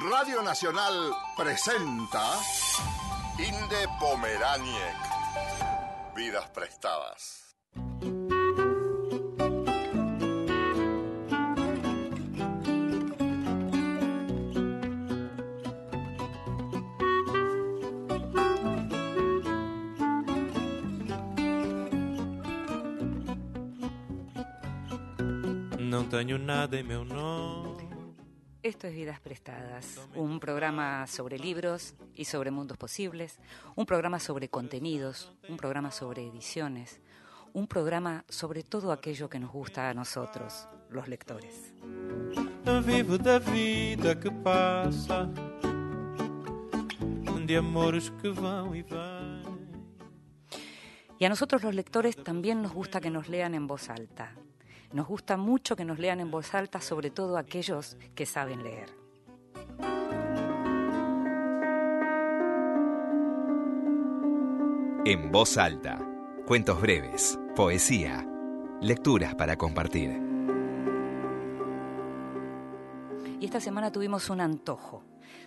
Radio Nacional presenta Inde Pomeraniec. Vidas prestadas. Não tenho nada em meu nome. Esto es Vidas Prestadas, un programa sobre libros y sobre mundos posibles, un programa sobre contenidos, un programa sobre ediciones, un programa sobre todo aquello que nos gusta a nosotros, los lectores. Vivo da vida que passa, de amores que vão e vêm. Y a nosotros los lectores también nos gusta que nos lean en voz alta. Nos gusta mucho que nos lean en voz alta, sobre todo aquellos que saben leer. En voz alta, cuentos breves, poesía, lecturas para compartir. Y esta semana tuvimos un antojo.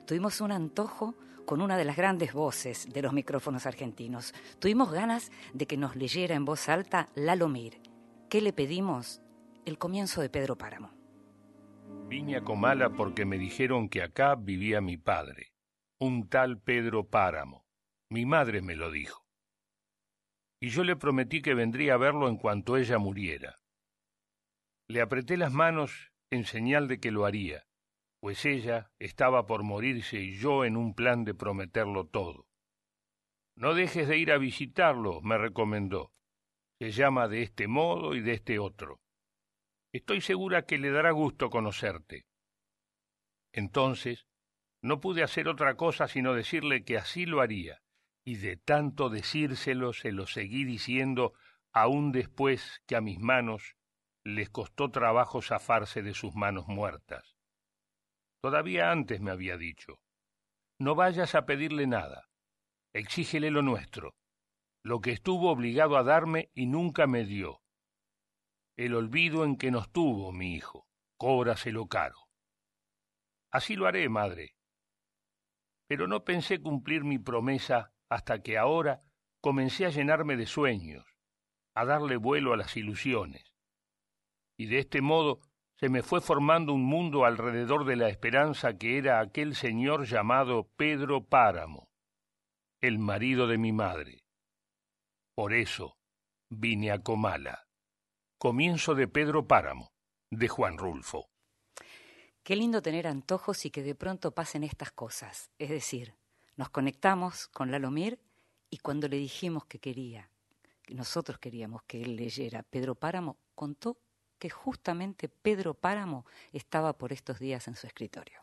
Tuvimos un antojo con una de las grandes voces de los micrófonos argentinos. Tuvimos ganas de que nos leyera en voz alta Lalo Mir. ¿Qué le pedimos? El comienzo de Pedro Páramo. Vine a Comala porque me dijeron que acá vivía mi padre, un tal Pedro Páramo. Mi madre me lo dijo. Y yo le prometí que vendría a verlo en cuanto ella muriera. Le apreté las manos en señal de que lo haría, pues ella estaba por morirse y yo en un plan de prometerlo todo. No dejes de ir a visitarlo, me recomendó. Se llama de este modo y de este otro. Estoy segura que le dará gusto conocerte. Entonces, no pude hacer otra cosa sino decirle que así lo haría, y de tanto decírselo se lo seguí diciendo aún después que a mis manos les costó trabajo zafarse de sus manos muertas. Todavía antes me había dicho, no vayas a pedirle nada, exígele lo nuestro, lo que estuvo obligado a darme y nunca me dio, el olvido en que nos tuvo mi hijo, cóbraselo caro. Así lo haré, madre. Pero no pensé cumplir mi promesa hasta que ahora comencé a llenarme de sueños, a darle vuelo a las ilusiones. Y de este modo se me fue formando un mundo alrededor de la esperanza que era aquel señor llamado Pedro Páramo, el marido de mi madre. Por eso vine a Comala. Comienzo de Pedro Páramo, de Juan Rulfo. Qué lindo tener antojos y que de pronto pasen estas cosas. Es decir, nos conectamos con Lalomir y cuando le dijimos que quería, que nosotros queríamos que él leyera Pedro Páramo, contó que justamente Pedro Páramo estaba por estos días en su escritorio.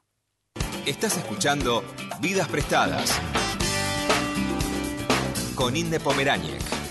Estás escuchando Vidas Prestadas con Inde Pomeráñez.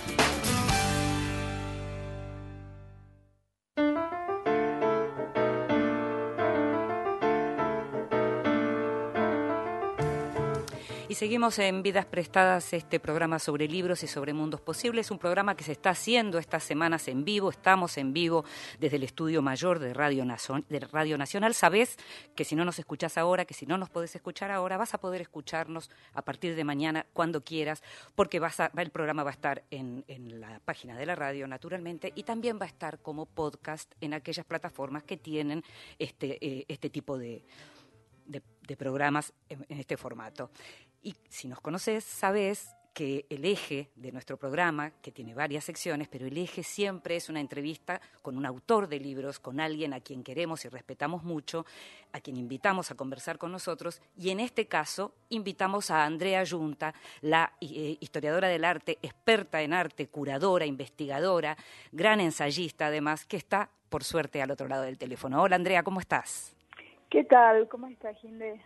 Y seguimos en Vidas Prestadas, este programa sobre libros y sobre mundos posibles, un programa que se está haciendo estas semanas en vivo, estamos en vivo desde el estudio mayor de Radio, de Radio Nacional. Sabés que si no nos escuchás ahora, que si no nos podés escuchar ahora, vas a poder escucharnos a partir de mañana cuando quieras, porque vas a, el programa va a estar en, la página de la radio, naturalmente, y también va a estar como podcast en aquellas plataformas que tienen este, eh, este tipo de, de, programas en este formato. Y si nos conoces, sabes que el eje de nuestro programa, que tiene varias secciones, pero el eje siempre es una entrevista con un autor de libros, con alguien a quien queremos y respetamos mucho, a quien invitamos a conversar con nosotros, y en este caso invitamos a Andrea Yunta, la eh, historiadora del arte, experta en arte, curadora, investigadora, gran ensayista además, que está, por suerte, al otro lado del teléfono. Hola Andrea, ¿cómo estás? ¿Qué tal? ¿Cómo estás, Ginde?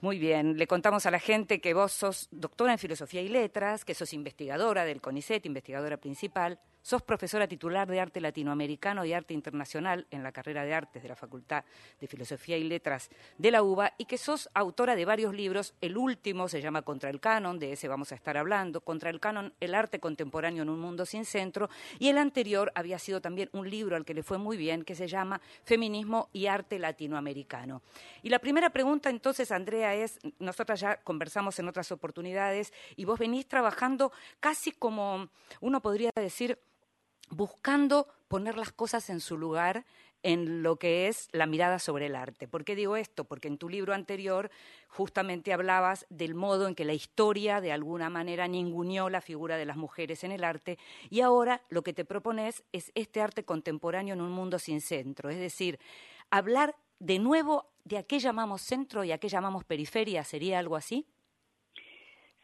Muy bien, le contamos a la gente que vos sos doctora en Filosofía y Letras, que sos investigadora del CONICET, investigadora principal, sos profesora titular de Arte Latinoamericano y Arte Internacional en la carrera de Artes de la Facultad de Filosofía y Letras de la UBA y que sos autora de varios libros. El último se llama Contra el Canon, de ese vamos a estar hablando. Contra el Canon, el arte contemporáneo en un mundo sin centro. Y el anterior había sido también un libro al que le fue muy bien, que se llama Feminismo y Arte Latinoamericano. Y la primera pregunta entonces, Andrea, es, nosotras ya conversamos en otras oportunidades y vos venís trabajando casi como uno podría decir buscando poner las cosas en su lugar en lo que es la mirada sobre el arte. ¿Por qué digo esto? Porque en tu libro anterior justamente hablabas del modo en que la historia de alguna manera ninguneó la figura de las mujeres en el arte y ahora lo que te propones es este arte contemporáneo en un mundo sin centro, es decir, hablar de nuevo de a qué llamamos centro y a qué llamamos periferia, ¿sería algo así?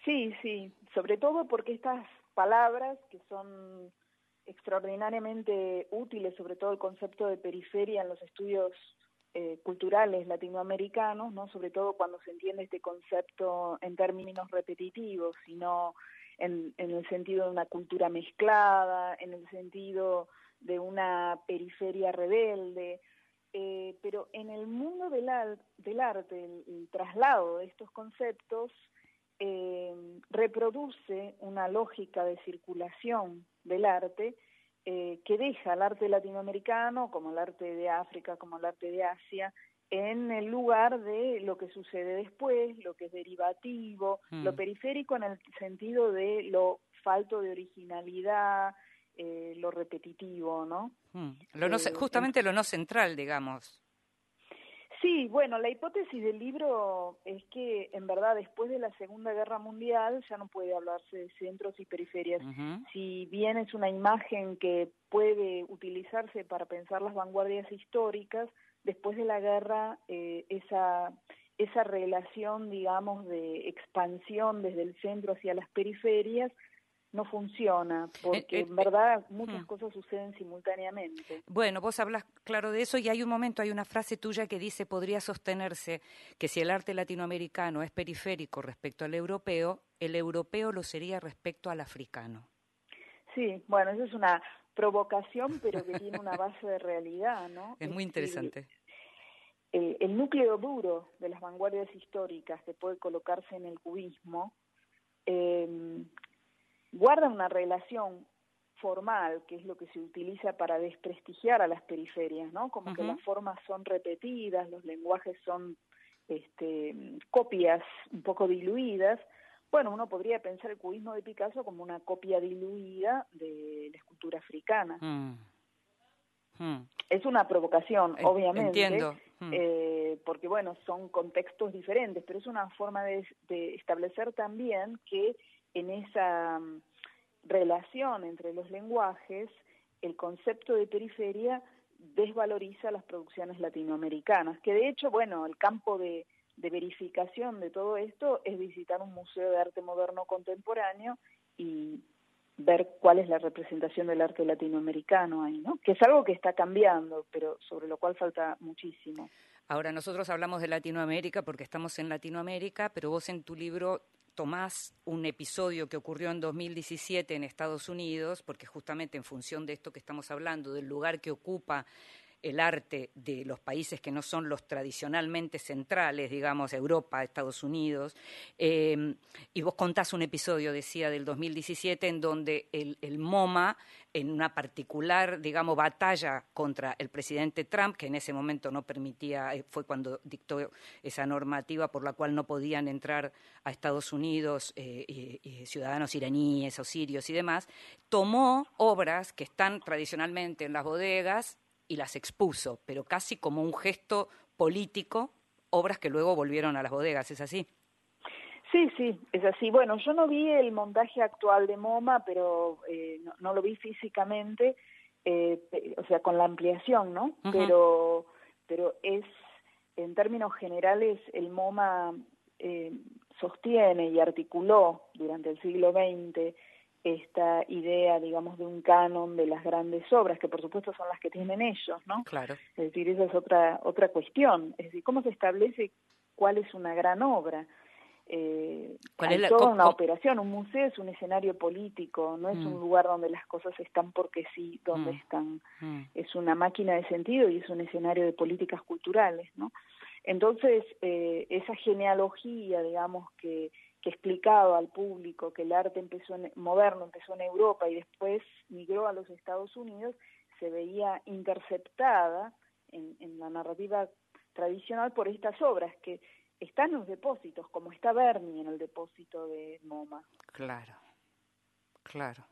Sí, sí, sobre todo porque estas palabras que son extraordinariamente útiles, sobre todo el concepto de periferia en los estudios eh, culturales latinoamericanos, no sobre todo cuando se entiende este concepto en términos repetitivos, sino en, el sentido de una cultura mezclada, en el sentido de una periferia rebelde, eh, pero en el mundo del, del arte, el, traslado de estos conceptos eh, reproduce una lógica de circulación del arte eh, que deja el arte latinoamericano, como el arte de África, como el arte de Asia, en el lugar de lo que sucede después, lo que es derivativo, lo mm. periférico en el sentido de lo falto de originalidad, eh, lo repetitivo, ¿no? Mm. Lo no eh, justamente lo no central, digamos. Sí, bueno, la hipótesis del libro es que en verdad después de la Segunda Guerra Mundial ya no puede hablarse de centros y periferias. Si bien es una imagen que puede utilizarse para pensar las vanguardias históricas, después de la guerra eh, esa esa relación, digamos, de expansión desde el centro hacia las periferias no funciona, porque eh, en verdad muchas hmm. cosas suceden simultáneamente. Bueno, vos hablas claro de eso y hay un momento, hay una frase tuya que dice, podría sostenerse que si el arte latinoamericano es periférico respecto al europeo, el europeo lo sería respecto al africano. Sí, bueno, eso es una provocación, pero que tiene una base de realidad, ¿no? Es muy interesante. El, el núcleo duro de las vanguardias históricas que puede colocarse en el cubismo eh, guarda una relación formal, que es lo que se utiliza para desprestigiar a las periferias, ¿no? Como que las formas son repetidas, los lenguajes son este, copias un poco diluidas. Bueno, uno podría pensar el cubismo de Picasso como una copia diluida de la escultura africana. Mm. Mm. Es una provocación, obviamente. Entiendo. Mm. Eh, porque bueno, son contextos diferentes, pero es una forma de establecer también que en esa mm, relación entre los lenguajes, el concepto de periferia desvaloriza las producciones latinoamericanas, que de hecho, bueno, el campo de, verificación de todo esto es visitar un museo de arte moderno contemporáneo y ver cuál es la representación del arte latinoamericano ahí, ¿no? Que es algo que está cambiando, pero sobre lo cual falta muchísimo. Ahora, nosotros hablamos de Latinoamérica porque estamos en Latinoamérica, pero vos en tu libro tomás un episodio que ocurrió en 2017 en Estados Unidos, porque justamente en función de esto que estamos hablando, del lugar que ocupa el arte de los países que no son los tradicionalmente centrales, digamos, Europa, Estados Unidos. Eh, y vos contás un episodio, decía, del 2017, en donde el, el, MoMA, en una particular, digamos, batalla contra el presidente Trump, que en ese momento no permitía, eh, fue cuando dictó esa normativa por la cual no podían entrar a Estados Unidos eh, ciudadanos iraníes o sirios y demás, tomó obras que están tradicionalmente en las bodegas y las expuso, pero casi como un gesto político, obras que luego volvieron a las bodegas, ¿es así? Sí, sí, es así. Bueno, yo no vi el montaje actual de MoMA, pero eh, no, lo vi físicamente, eh, o sea, con la ampliación, ¿no? Pero, pero es, en términos generales, el MoMA eh, sostiene y articuló durante el siglo XX esta idea, digamos, de un canon de las grandes obras, que por supuesto son las que tienen ellos, ¿no? Claro. Es decir, esa es otra, otra cuestión. Es decir, ¿cómo se establece cuál es una gran obra? eh, ¿Cuál es la- toda una operación. Un museo es un escenario político, no es Mm. un lugar donde las cosas están porque sí, donde Mm. están. Mm. Es una máquina de sentido y es un escenario de políticas culturales, ¿no? Entonces, eh, esa genealogía, digamos, que, que explicaba al público que el arte empezó en- moderno empezó en Europa y después migró a los Estados Unidos, se veía interceptada en, en la narrativa tradicional por estas obras que están en los depósitos, como está Bernie en el depósito de MoMA. Claro, claro.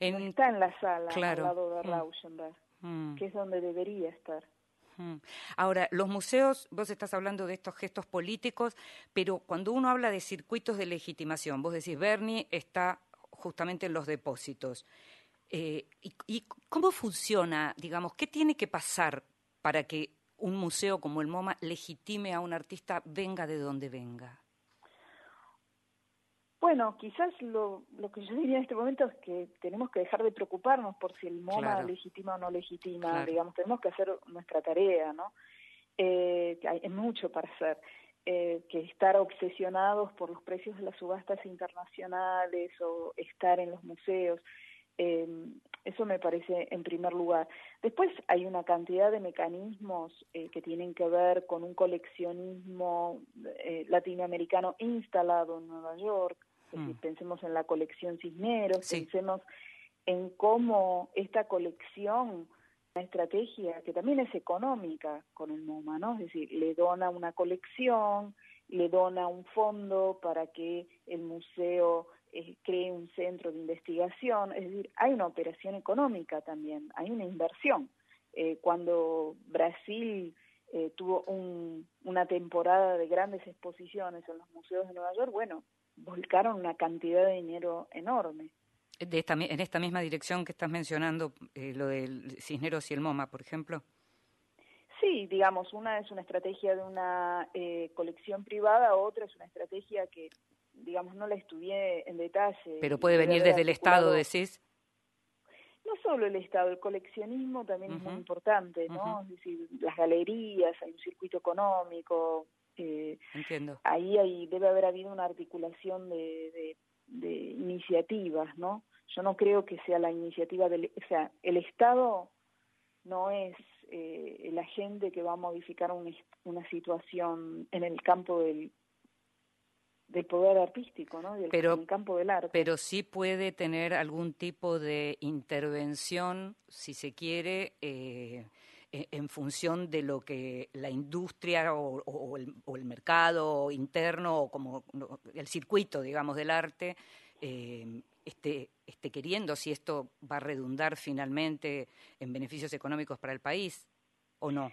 No está en la sala claro. al lado de Mm. Rauschenberg, Mm. que es donde debería estar. Ahora, los museos, vos estás hablando de estos gestos políticos, pero cuando uno habla de circuitos de legitimación, vos decís, Bernie está justamente en los depósitos. Eh, y cómo funciona, digamos, qué tiene que pasar para que un museo como el MoMA legitime a un artista venga de donde venga? Bueno, quizás lo, lo que yo diría en este momento es que tenemos que dejar de preocuparnos por si el MoMA Claro. legitima o no legitima, Claro. digamos, tenemos que hacer nuestra tarea, ¿no? Eh, hay mucho para hacer, eh, que estar obsesionados por los precios de las subastas internacionales o estar en los museos, eh, eso me parece en primer lugar. Después hay una cantidad de mecanismos eh, que tienen que ver con un coleccionismo eh, latinoamericano instalado en Nueva York. Es decir, Mm. pensemos en la colección Cisneros, Sí. pensemos en cómo esta colección, una estrategia que también es económica con el MoMA, ¿no? Es decir, le dona una colección, le dona un fondo para que el museo eh, cree un centro de investigación, es decir, hay una operación económica también, hay una inversión. Eh, cuando Brasil eh, tuvo un- una temporada de grandes exposiciones en los museos de Nueva York, bueno, volcaron una cantidad de dinero enorme. De esta, en esta misma dirección que estás mencionando, eh, lo del Cisneros y el MoMA, por ejemplo. Sí, digamos, una es una estrategia de una eh, colección privada, otra es una estrategia que, digamos, no la estudié en detalle. Pero puede venir desde el Estado, decís. No solo el Estado, el coleccionismo también es muy importante, ¿no? Es decir, las galerías, hay un circuito económico, eh, Entiendo. ahí hay, debe haber habido una articulación de, de, de iniciativas, ¿no? Yo no creo que sea la iniciativa del, o sea, el Estado no es eh, el agente que va a modificar un una situación en el campo del, del poder artístico, ¿no? Del, Pero- en el campo del arte. pero sí puede tener algún tipo de intervención, si se quiere, eh, en función de lo que la industria o, el, o el mercado interno o como el circuito, digamos, del arte eh, esté, esté queriendo, si esto va a redundar finalmente en beneficios económicos para el país o no.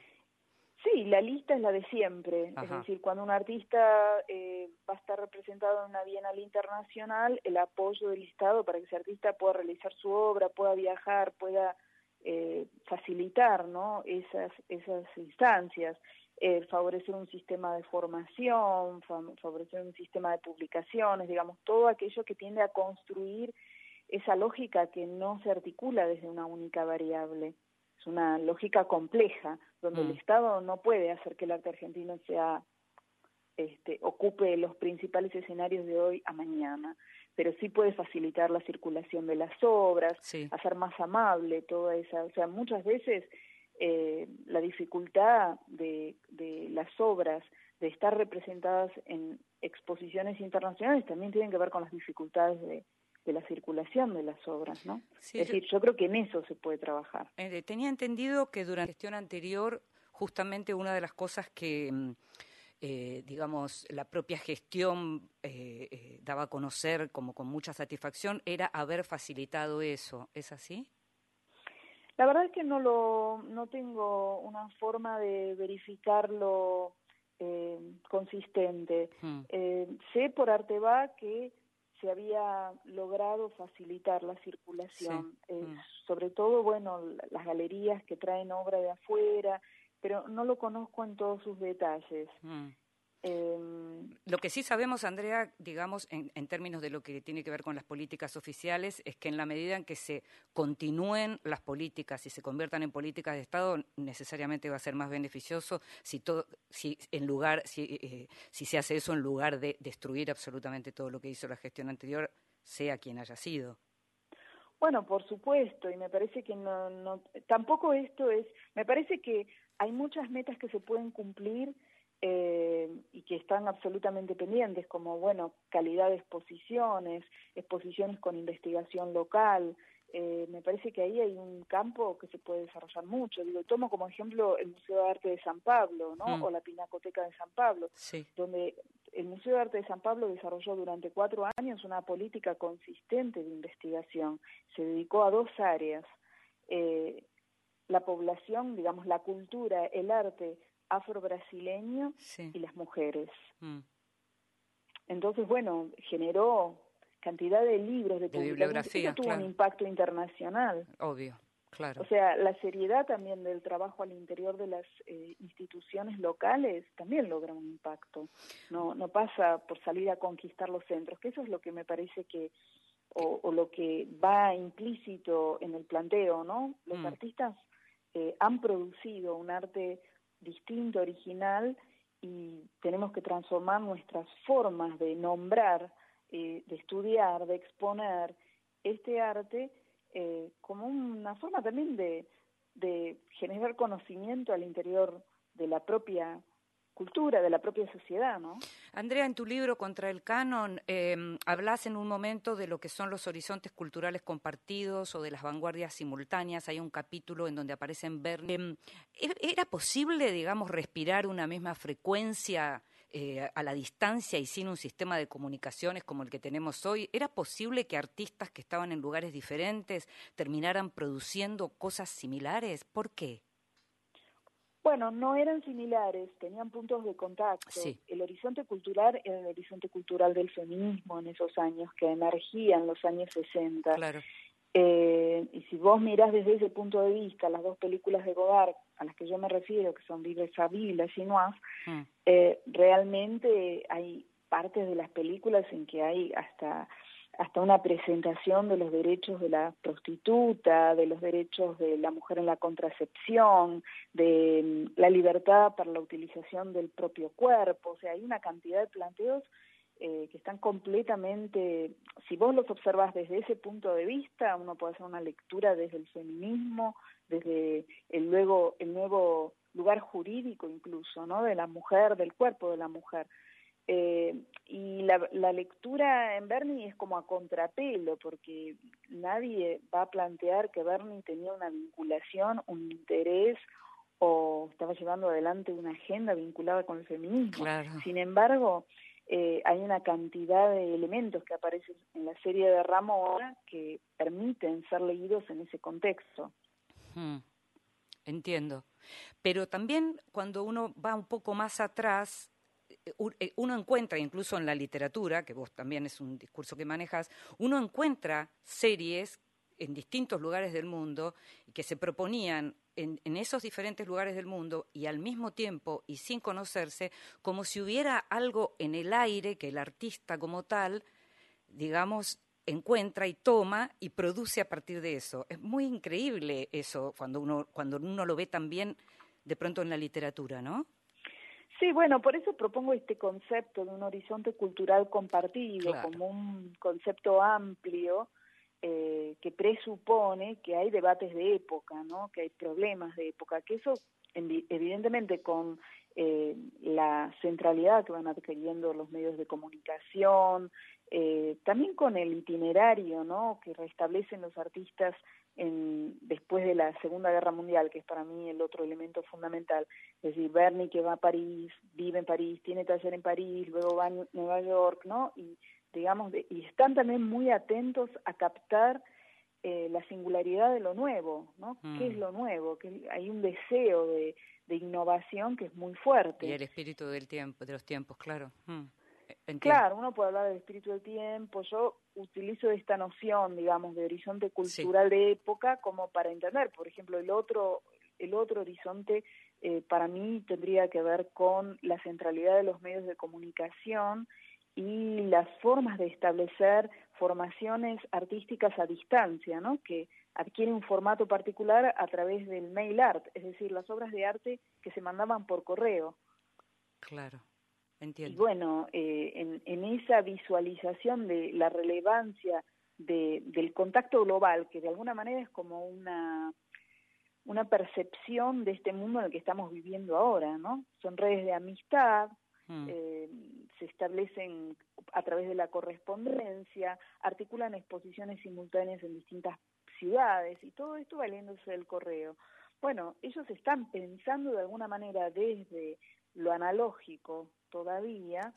Sí, la lista es la de siempre. Ajá. Es decir, cuando un artista eh, va a estar representado en una bienal internacional, el apoyo del Estado para que ese artista pueda realizar su obra, pueda viajar, pueda eh, facilitar ¿no? esas, esas instancias, eh, favorecer un sistema de formación, fa- favorecer un sistema de publicaciones, digamos, todo aquello que tiende a construir esa lógica que no se articula desde una única variable. Es una lógica compleja, donde Mm. el Estado no puede hacer que el arte argentino sea este, ocupe los principales escenarios de hoy a mañana, pero sí puede facilitar la circulación de las obras, Sí. hacer más amable toda esa, o sea, muchas veces eh, la dificultad de, de las obras de estar representadas en exposiciones internacionales también tienen que ver con las dificultades de, de la circulación de las obras, ¿no? Sí, es decir, yo creo que en eso se puede trabajar. Eh, tenía entendido que durante la gestión anterior, justamente una de las cosas que, mm, eh, digamos, la propia gestión eh, eh, daba a conocer como con mucha satisfacción era haber facilitado eso. ¿Es así? La verdad es que no lo, no tengo una forma de verificarlo eh, consistente. Mm, Eh, sé por Arteba que se había logrado facilitar la circulación, Sí, eh, mm. sobre todo, bueno, la- las galerías que traen obra de afuera, pero no lo conozco en todos sus detalles. mm. Em, Lo que sí sabemos, Andrea, digamos, en, en, términos de lo que tiene que ver con las políticas oficiales, es que en la medida en que se continúen las políticas y se conviertan en políticas de Estado, necesariamente va a ser más beneficioso si todo, si en lugar, si, eh, si se hace eso en lugar de destruir absolutamente todo lo que hizo la gestión anterior, sea quien haya sido. Bueno, por supuesto, y me parece que no, no, tampoco esto es, me parece que hay muchas metas que se pueden cumplir eh, y que están absolutamente pendientes, como, bueno, calidad de exposiciones, exposiciones con investigación local. Eh, me parece que ahí hay un campo que se puede desarrollar mucho. Digo, tomo como ejemplo el Museo de Arte de San Pablo, ¿no? Mm. O la Pinacoteca de San Pablo, sí. donde el Museo de Arte de San Pablo desarrolló durante cuatro años una política consistente de investigación. Se dedicó a dos áreas. Eh, la población, digamos, la cultura, el arte afro-brasileño sí. y las mujeres. Mm. Entonces, bueno, generó cantidad de libros, de, de bibliografía, Eso tuvo claro. un impacto internacional. Obvio, claro. O sea, la seriedad también del trabajo al interior de las eh, instituciones locales también logra un impacto. No, no pasa por salir a conquistar los centros, que eso es lo que me parece que, o, o lo que va implícito en el planteo, ¿no? Los Mm. artistas eh, han producido un arte distinto, original, y tenemos que transformar nuestras formas de nombrar, eh, de estudiar, de exponer este arte eh, como una forma también de, de generar conocimiento al interior de la propia cultura, de la propia sociedad, ¿no? Andrea, en tu libro Contra el Canon, eh, hablas en un momento de lo que son los horizontes culturales compartidos o de las vanguardias simultáneas. Hay un capítulo en donde aparecen Bernie. Eh, ¿Era posible, digamos, respirar una misma frecuencia eh, a la distancia y sin un sistema de comunicaciones como el que tenemos hoy? ¿Era posible que artistas que estaban en lugares diferentes terminaran produciendo cosas similares? ¿Por qué? Bueno, no eran similares, tenían puntos de contacto. Sí. El horizonte cultural era el horizonte cultural del feminismo en esos años, que emergía en los años 60. Claro. Eh, y si vos mirás desde ese punto de vista las dos películas de Godard a las que yo me refiero, que son Vive sa vie y Chinoise, Mm. eh, realmente hay partes de las películas en que hay hasta hasta una presentación de los derechos de la prostituta, de los derechos de la mujer en la contracepción, de mm, la libertad para la utilización del propio cuerpo, o sea, hay una cantidad de planteos eh, que están completamente, si vos los observas desde ese punto de vista, uno puede hacer una lectura desde el feminismo, desde el luego el nuevo lugar jurídico incluso, ¿no? De la mujer, del cuerpo de la mujer. Eh, y la, la, lectura en Bernie es como a contrapelo, porque nadie va a plantear que Bernie tenía una vinculación, un interés o estaba llevando adelante una agenda vinculada con el feminismo. Claro. Sin embargo, eh, hay una cantidad de elementos que aparecen en la serie de Ramona que permiten ser leídos en ese contexto. Hmm. Entiendo. Pero también cuando uno va un poco más atrás, uno encuentra, incluso en la literatura, que vos también es un discurso que manejas, uno encuentra series en distintos lugares del mundo que se proponían en, en, esos diferentes lugares del mundo y al mismo tiempo y sin conocerse, como si hubiera algo en el aire que el artista como tal, digamos, encuentra y toma y produce a partir de eso. Es muy increíble eso cuando uno, cuando uno lo ve también de pronto en la literatura, ¿no? Sí, bueno, por eso propongo este concepto de un horizonte cultural compartido Claro. como un concepto amplio eh, que presupone que hay debates de época, ¿no? Que hay problemas de época, que eso evidentemente con eh, la centralidad que van adquiriendo los medios de comunicación, eh, también con el itinerario, ¿no? Que restablecen los artistas en, después de la Segunda Guerra Mundial, que es para mí el otro elemento fundamental. Es decir, Bernie que va a París, vive en París, tiene taller en París, luego va a Nu- Nueva York, ¿no? Y digamos, de- y están también muy atentos a captar eh, la singularidad de lo nuevo, ¿no? ¿Qué Mm. es lo nuevo? Que hay un deseo de, de innovación que es muy fuerte. Y el espíritu del tiempo, de los tiempos, claro. Mm. Entiendo. Claro, uno puede hablar del espíritu del tiempo. Yo utilizo esta noción, digamos, de horizonte cultural de época como para entender, por ejemplo, el otro el otro horizonte eh, para mí tendría que ver con la centralidad de los medios de comunicación y las formas de establecer formaciones artísticas a distancia, ¿no? que adquieren un formato particular a través del mail art, es decir, las obras de arte que se mandaban por correo. Claro, entiendo. Y bueno, eh, en, en, esa visualización de la relevancia de, del contacto global, que de alguna manera es como una una percepción de este mundo en el que estamos viviendo ahora, ¿no? Son redes de amistad, mm. eh, se establecen a través de la correspondencia, articulan exposiciones simultáneas en distintas ciudades y todo esto valiéndose del correo. Bueno, ellos están pensando de alguna manera desde lo analógico todavía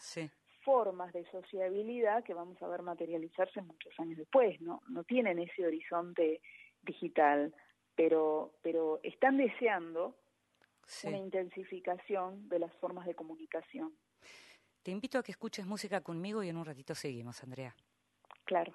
formas de sociabilidad que vamos a ver materializarse muchos años después, ¿no? No tienen ese horizonte digital pero, pero están deseando una intensificación de las formas de comunicación. Te invito a que escuches música conmigo y en un ratito seguimos, Andrea. Claro.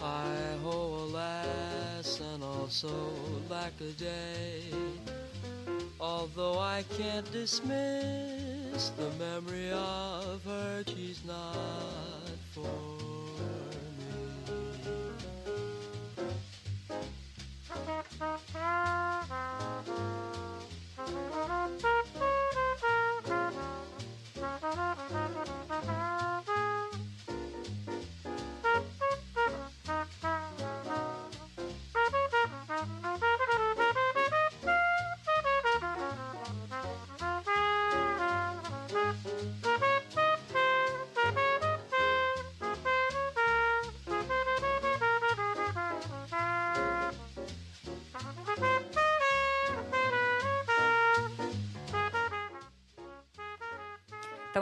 I ho, alas, and also lack a day. Although I can't dismiss the memory of her, she's not for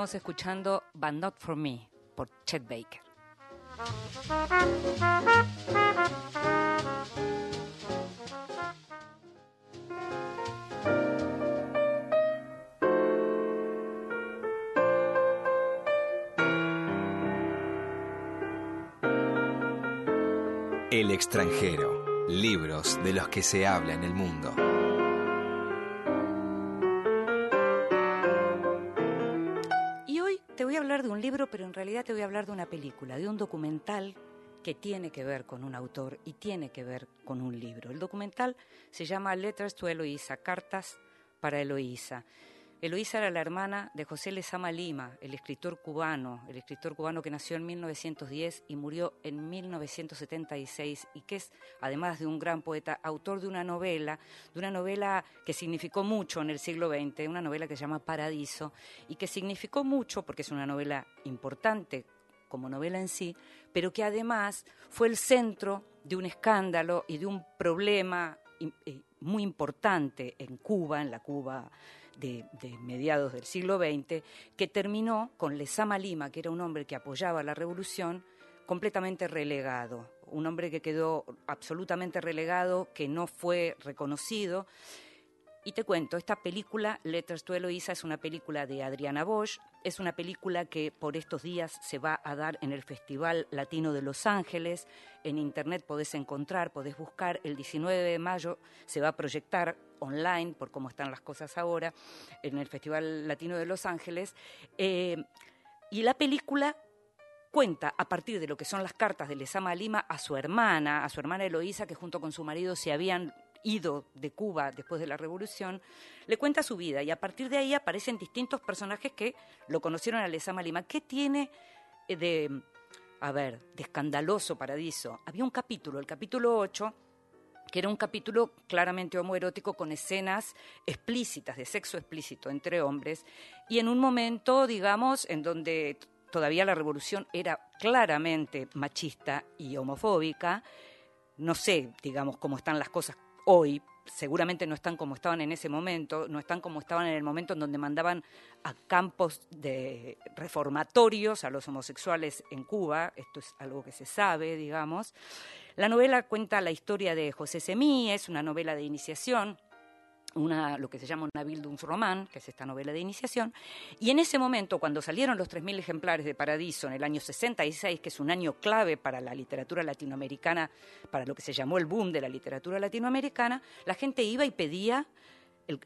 Estamos escuchando But Not For Me por Chet Baker. El extranjero, libros de los que se habla en el mundo. Película, de un documental que tiene que ver con un autor y tiene que ver con un libro. El documental se llama Letters to Eloísa, Cartas para Eloísa. Eloísa era la hermana de José Lezama Lima, el escritor cubano, el escritor cubano que nació en 1910 y murió en 1976 y que es, además de un gran poeta, autor de una novela, de una novela que significó mucho en el siglo XX, una novela que se llama Paradiso y que significó mucho porque es una novela importante como novela en sí, pero que además fue el centro de un escándalo y de un problema eh, muy importante en Cuba, en la Cuba de, mediados del siglo XX, que terminó con Lezama Lima, que era un hombre que apoyaba la revolución, completamente relegado, un hombre que quedó absolutamente relegado, que no fue reconocido. Y te cuento, esta película, Letters to Eloisa, es una película de Adriana Bosch, es una película que por estos días se va a dar en el Festival Latino de Los Ángeles. En internet podés encontrar, podés buscar. El 19 de mayo se va a proyectar online, por cómo están las cosas ahora, en el Festival Latino de Los Ángeles. Eh, y la película cuenta a partir de lo que son las cartas de Lezama Lima a su hermana, a su hermana Eloísa, que junto con su marido se habían ido de Cuba después de la revolución, le cuenta su vida y a partir de ahí aparecen distintos personajes que lo conocieron a Lezama Lima. ¿Qué tiene eh, de, a ver, de escandaloso Paradiso? Había un capítulo, el capítulo 8, que era un capítulo claramente homoerótico con escenas explícitas, de sexo explícito entre hombres, y en un momento, digamos, en donde todavía la revolución era claramente machista y homofóbica, no sé, digamos, cómo están las cosas hoy, seguramente no están como estaban en ese momento, no están como estaban en el momento en donde mandaban a campos de reformatorios a los homosexuales en Cuba, esto es algo que se sabe, digamos. La novela cuenta la historia de José Semí, es una novela de iniciación, una, lo que se llama una Bildungsroman, que es esta novela de iniciación, y en ese momento, cuando salieron los 3.000 ejemplares de Paradiso en el año 66, que es un año clave para la literatura latinoamericana, para lo que se llamó el boom de la literatura latinoamericana, la gente iba y pedía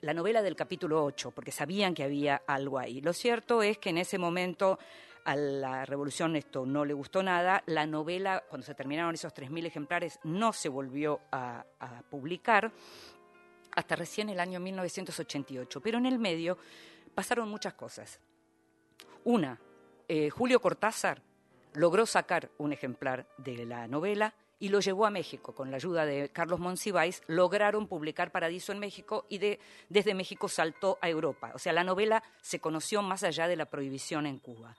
la novela del capítulo 8, porque sabían que había algo ahí. Lo cierto es que en ese momento a la revolución esto no le gustó nada. La novela, cuando se terminaron esos 3.000 ejemplares, no se volvió a publicar hasta recién el año 1988. Pero en el medio pasaron muchas cosas. Una, eh, Julio Cortázar logró sacar un ejemplar de la novela y lo llevó a México. Con la ayuda de Carlos Monsiváis, lograron publicar Paradiso en México y de- desde México saltó a Europa. O sea, la novela se conoció más allá de la prohibición en Cuba.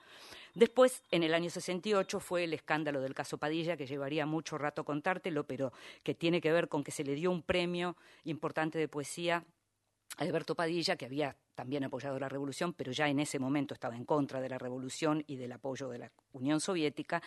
Después, en el año 68, fue el escándalo del caso Padilla, que llevaría mucho rato contártelo, pero que tiene que ver con que se le dio un premio importante de poesía a Alberto Padilla, que había también apoyado la revolución, pero ya en ese momento estaba en contra de la revolución y del apoyo de la Unión Soviética.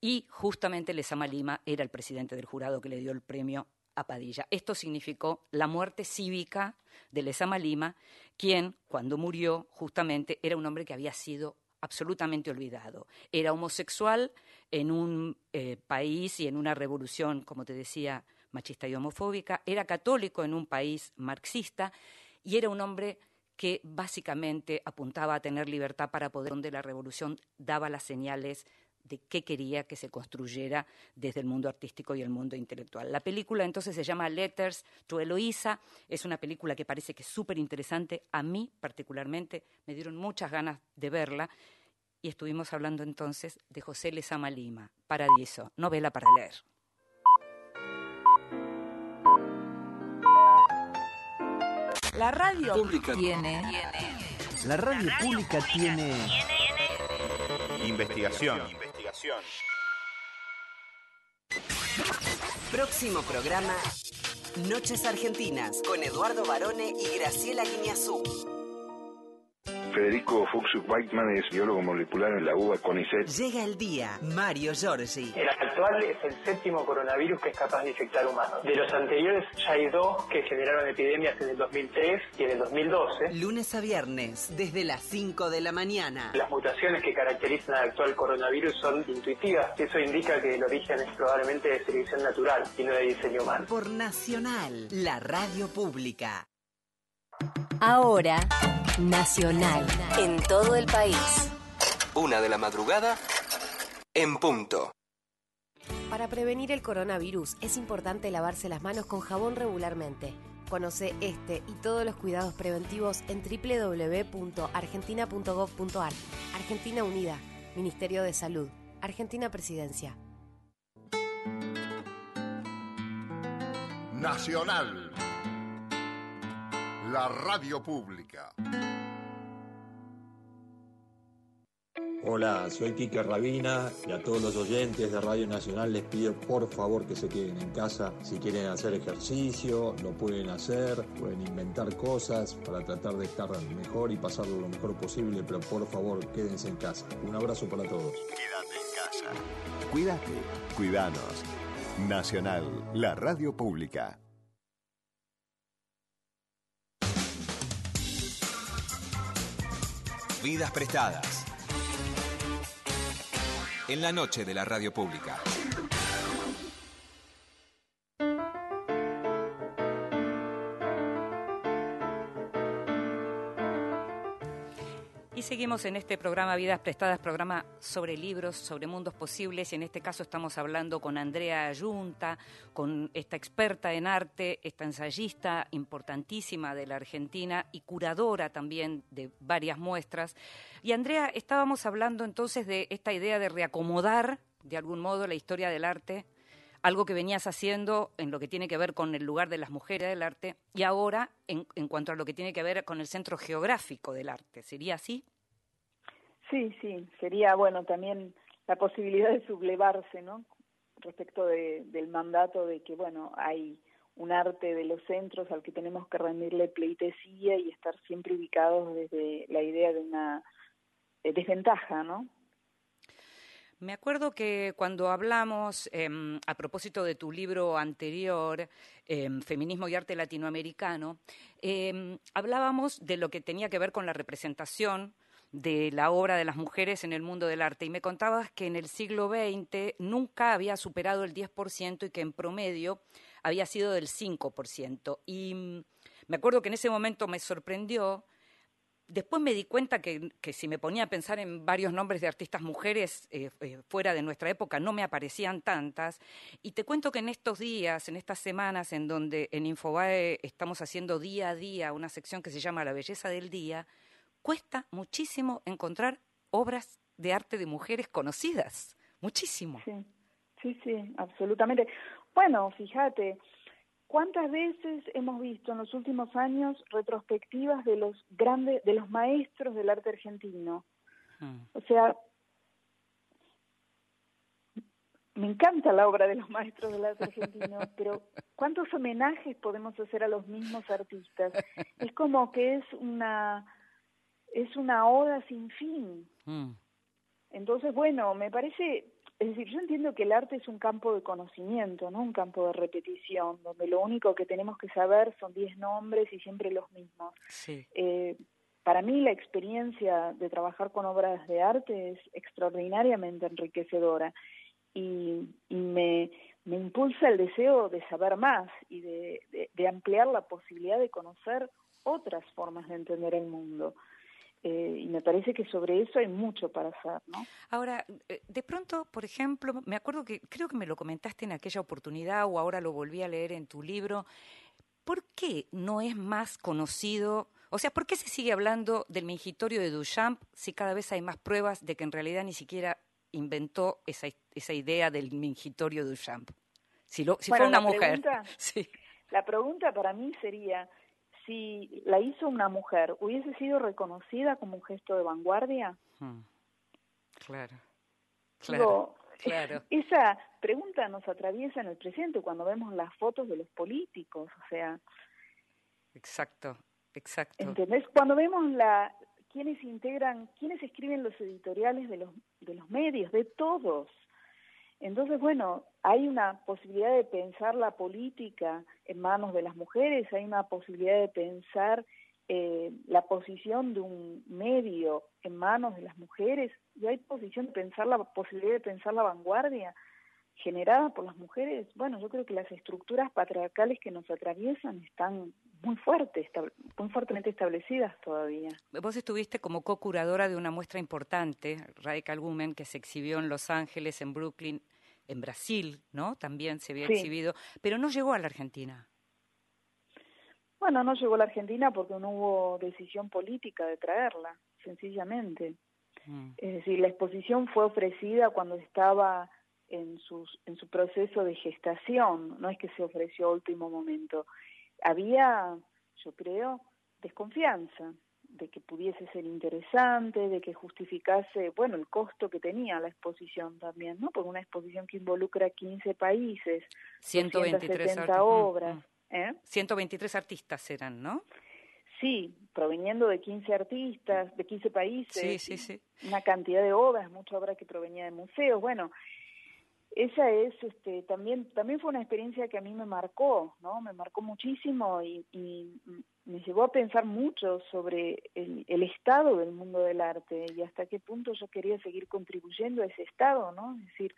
Y justamente Lezama Lima era el presidente del jurado que le dio el premio a Padilla. Esto significó la muerte cívica de Lezama Lima, quien, cuando murió, justamente era un hombre que había sido absolutamente olvidado. Era homosexual en un eh, país y en una revolución, como te decía, machista y homofóbica, era católico en un país marxista y era un hombre que básicamente apuntaba a tener libertad para poder, donde la revolución daba las señales de qué quería que se construyera desde el mundo artístico y el mundo intelectual. La película entonces se llama Letters to Eloísa, es una película que parece que es súper interesante, a mí particularmente me dieron muchas ganas de verla y estuvimos hablando entonces de José Lezama Lima, Paradiso, novela para leer. La radio Pública. tiene La radio pública tiene Investigación. Próximo programa Noches Argentinas con Eduardo Barone y Graciela Guiñazú. Federico Fuchs Weitman es biólogo molecular en la UBA CONICET. Llega el día. Mario Giorgi. El actual es el séptimo coronavirus que es capaz de infectar humanos. De los anteriores ya hay dos que generaron epidemias en el 2003 y en el 2012. Lunes a viernes, desde las 5 de la mañana. Las mutaciones que caracterizan al actual coronavirus son intuitivas. Eso indica que el origen es probablemente de selección natural y no de diseño humano. Por Nacional, la radio pública. Ahora, Nacional. En todo el país. Una de la madrugada en punto. Para prevenir el coronavirus es importante lavarse las manos con jabón regularmente. Conoce este y todos los cuidados preventivos en www.argentina.gov.ar. Argentina Unida, Ministerio de Salud, Argentina Presidencia. Nacional. La radio pública. Hola, soy Quique Rabina y a todos los oyentes de Radio Nacional les pido por favor que se queden en casa. Si quieren hacer ejercicio, lo pueden hacer, pueden inventar cosas para tratar de estar mejor y pasarlo lo mejor posible, pero por favor quédense en casa. Un abrazo para todos. Quédate en casa. Cuídate, cuidanos. Nacional, la radio pública. Vidas prestadas. En la noche de la radio pública. Seguimos en este programa Vidas Prestadas, programa sobre libros, sobre mundos posibles. Y en este caso estamos hablando con Andrea Ayunta, con esta experta en arte, esta ensayista importantísima de la Argentina y curadora también de varias muestras. Y Andrea, estábamos hablando entonces de esta idea de reacomodar de algún modo la historia del arte algo que venías haciendo en lo que tiene que ver con el lugar de las mujeres del arte y ahora en, en cuanto a lo que tiene que ver con el centro geográfico del arte. ¿Sería así? Sí, sí, sería bueno también la posibilidad de sublevarse, ¿no? Respecto de, del mandato de que, bueno, hay un arte de los centros al que tenemos que rendirle pleitesía y estar siempre ubicados desde la idea de una eh, desventaja, ¿no? Me acuerdo que cuando hablamos eh, a propósito de tu libro anterior, eh, Feminismo y Arte Latinoamericano, eh, hablábamos de lo que tenía que ver con la representación de la obra de las mujeres en el mundo del arte y me contabas que en el siglo XX nunca había superado el 10% y que en promedio había sido del 5%. Y mm, me acuerdo que en ese momento me sorprendió Después me di cuenta que, que, si me ponía a pensar en varios nombres de artistas mujeres eh, eh, fuera de nuestra época, no me aparecían tantas. Y te cuento que en estos días, en estas semanas en donde en Infobae estamos haciendo día a día una sección que se llama La Belleza del Día, cuesta muchísimo encontrar obras de arte de mujeres conocidas. Muchísimo. Sí, sí, sí, absolutamente. Bueno, fíjate, ¿Cuántas veces hemos visto en los últimos años retrospectivas de los grandes, de los maestros del arte argentino? Hmm. O sea, me encanta la obra de los maestros del arte argentino, pero ¿cuántos homenajes podemos hacer a los mismos artistas? Es como que es una es una oda sin fin. Hmm. Entonces, bueno, me parece es decir, yo entiendo que el arte es un campo de conocimiento, no un campo de repetición, donde lo único que tenemos que saber son diez nombres y siempre los mismos. Eh, para mí la experiencia de trabajar con obras de arte es extraordinariamente enriquecedora y, me, me, impulsa el deseo de saber más y de ampliar la posibilidad de conocer otras formas de entender el mundo. Eh, y me parece que sobre eso hay mucho para hacer, ¿no? Ahora, eh, de pronto, por ejemplo, me acuerdo que creo que me lo comentaste en aquella oportunidad o ahora lo volví a leer en tu libro. ¿Por qué no es más conocido? O sea, ¿por qué se sigue hablando del mingitorio de Duchamp si cada vez hay más pruebas de que en realidad ni siquiera inventó esa, esa idea del mingitorio de Duchamp? Si, lo, si fue una mujer. sí. La pregunta para mí sería, si la hizo una mujer, ¿hubiese sido reconocida como un gesto de vanguardia? Hmm. Claro. Claro, claro. Esa pregunta nos atraviesa en el presente cuando vemos las fotos de los políticos, o sea. Exacto, exacto. ¿Entendés? Cuando vemos la quienes integran, quienes escriben los editoriales de los de los medios, de todos. Entonces, bueno, hay una posibilidad de pensar la política en manos de las mujeres, hay una posibilidad de pensar eh, la posición de un medio en manos de las mujeres, y hay posición de pensar la posibilidad de pensar la vanguardia generada por las mujeres. Bueno, yo creo que las estructuras patriarcales que nos atraviesan están muy fuertes, muy fuertemente establecidas todavía. Vos estuviste como co-curadora de una muestra importante, Radical Women, que se exhibió en Los Ángeles, en Brooklyn, en Brasil, ¿no? También se había exhibido, pero no llegó a la Argentina. Bueno, no llegó a la Argentina porque no hubo decisión política de traerla, sencillamente. Mm. Es decir, la exposición fue ofrecida cuando estaba en, sus, en su proceso de gestación, no es que se ofreció a último momento. Había, yo creo, desconfianza de que pudiese ser interesante, de que justificase, bueno, el costo que tenía la exposición también, ¿no? Porque una exposición que involucra 15 países, 123 obras. ¿eh? 123 artistas eran, ¿no? Sí, proveniendo de 15 artistas, de 15 países. Sí, sí, sí. Una cantidad de obras, mucha obra que provenía de museos. Bueno, esa es este también también fue una experiencia que a mí me marcó no me marcó muchísimo y, me llevó a pensar mucho sobre el, el, estado del mundo del arte y hasta qué punto yo quería seguir contribuyendo a ese estado no es decir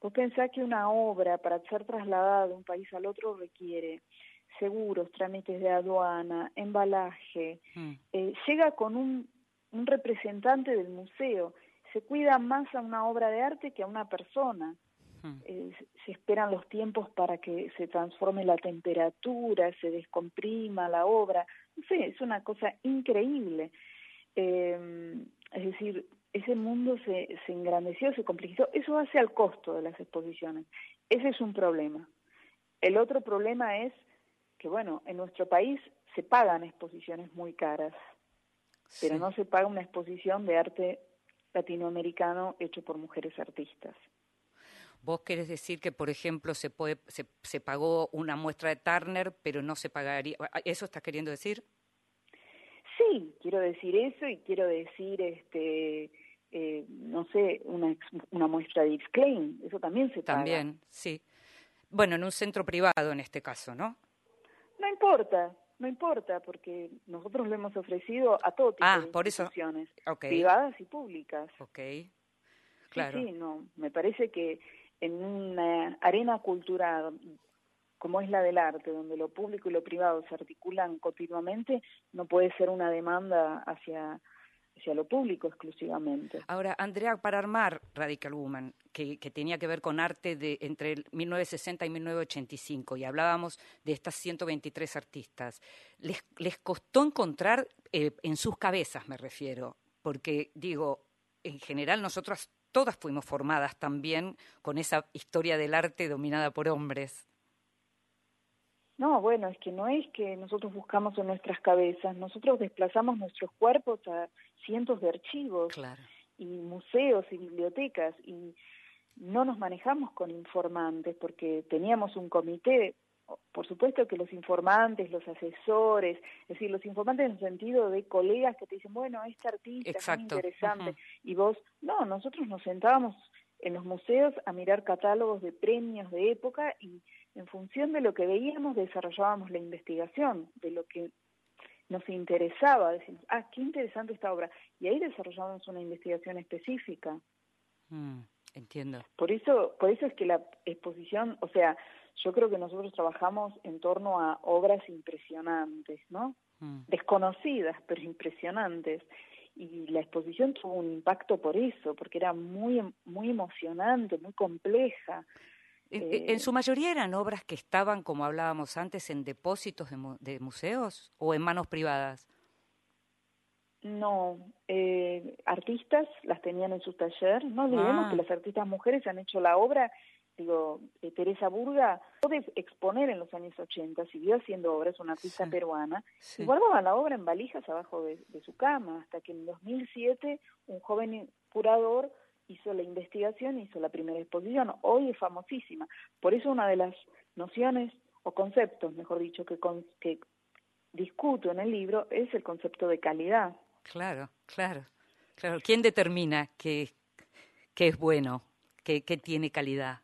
vos pensás que una obra para ser trasladada de un país al otro requiere seguros trámites de aduana embalaje mm. eh, llega con un un representante del museo. Se cuida más a una obra de arte que a una persona. Eh, se esperan los tiempos para que se transforme la temperatura, se descomprima la obra. No sé, es una cosa increíble. Eh, es decir, ese mundo se, se engrandeció, se complejizó. Eso hace al costo de las exposiciones. Ese es un problema. El otro problema es que, bueno, en nuestro país se pagan exposiciones muy caras, pero no se paga una exposición de arte latinoamericano hecho por mujeres artistas. Vos querés decir que, por ejemplo, se, puede, se, se pagó una muestra de Turner, pero no se pagaría. ¿Eso estás queriendo decir? Sí, quiero decir eso y quiero decir, este, eh, no sé, una, una muestra de Klein, eso también se paga. También, sí. Bueno, en un centro privado en este caso, ¿no? No importa, no importa, porque nosotros lo hemos ofrecido a todo tipo Ah, de por eso. instituciones, privadas y públicas. Ok. Sí, Claro. Sí, no, me parece que en una arena cultural como es la del arte, donde lo público y lo privado se articulan continuamente, no puede ser una demanda hacia, hacia lo público exclusivamente. Ahora, Andrea, para armar Radical Woman, que, tenía que ver con arte de entre el 1960 y 1985, y hablábamos de estas 123 artistas, ¿les, les costó encontrar eh, en sus cabezas, me refiero? Porque, digo, en general nosotras todas fuimos formadas también con esa historia del arte dominada por hombres. No, bueno, es que no es que nosotros buscamos en nuestras cabezas, nosotros desplazamos nuestros cuerpos a cientos de archivos y museos y bibliotecas y no nos manejamos con informantes porque teníamos un comité, por supuesto que los informantes, los asesores, es decir, los informantes en el sentido de colegas que te dicen, bueno, este artista es muy interesante y vos, no, nosotros nos sentábamos en los museos a mirar catálogos de premios de época y en función de lo que veíamos desarrollábamos la investigación, de lo que nos interesaba, decimos, ah, qué interesante esta obra, y ahí desarrollamos una investigación específica. Mm, entiendo. Por eso, por eso es que la exposición, o sea, yo creo que nosotros trabajamos en torno a obras impresionantes, ¿no? Mm. Desconocidas, pero impresionantes. Y la exposición tuvo un impacto por eso, porque era muy, muy emocionante, muy compleja. En, Eh, en su mayoría eran obras que estaban, como hablábamos antes, en depósitos de, de museos o en manos privadas. No, eh, artistas las tenían en su taller. No olvidemos Ah. que las artistas mujeres han hecho la obra. Digo, eh, Teresa Burga puede exponer en los años 80, siguió haciendo obras, una artista peruana, Sí. y guardaba la obra en valijas abajo de, de su cama, hasta que en 2007 un joven curador hizo la investigación, hizo la primera exposición. Hoy es famosísima. Por eso una de las nociones o conceptos, mejor dicho, que, con- que discuto en el libro es el concepto de calidad. Claro, claro, claro. ¿Quién determina qué, qué es bueno, qué, qué tiene calidad?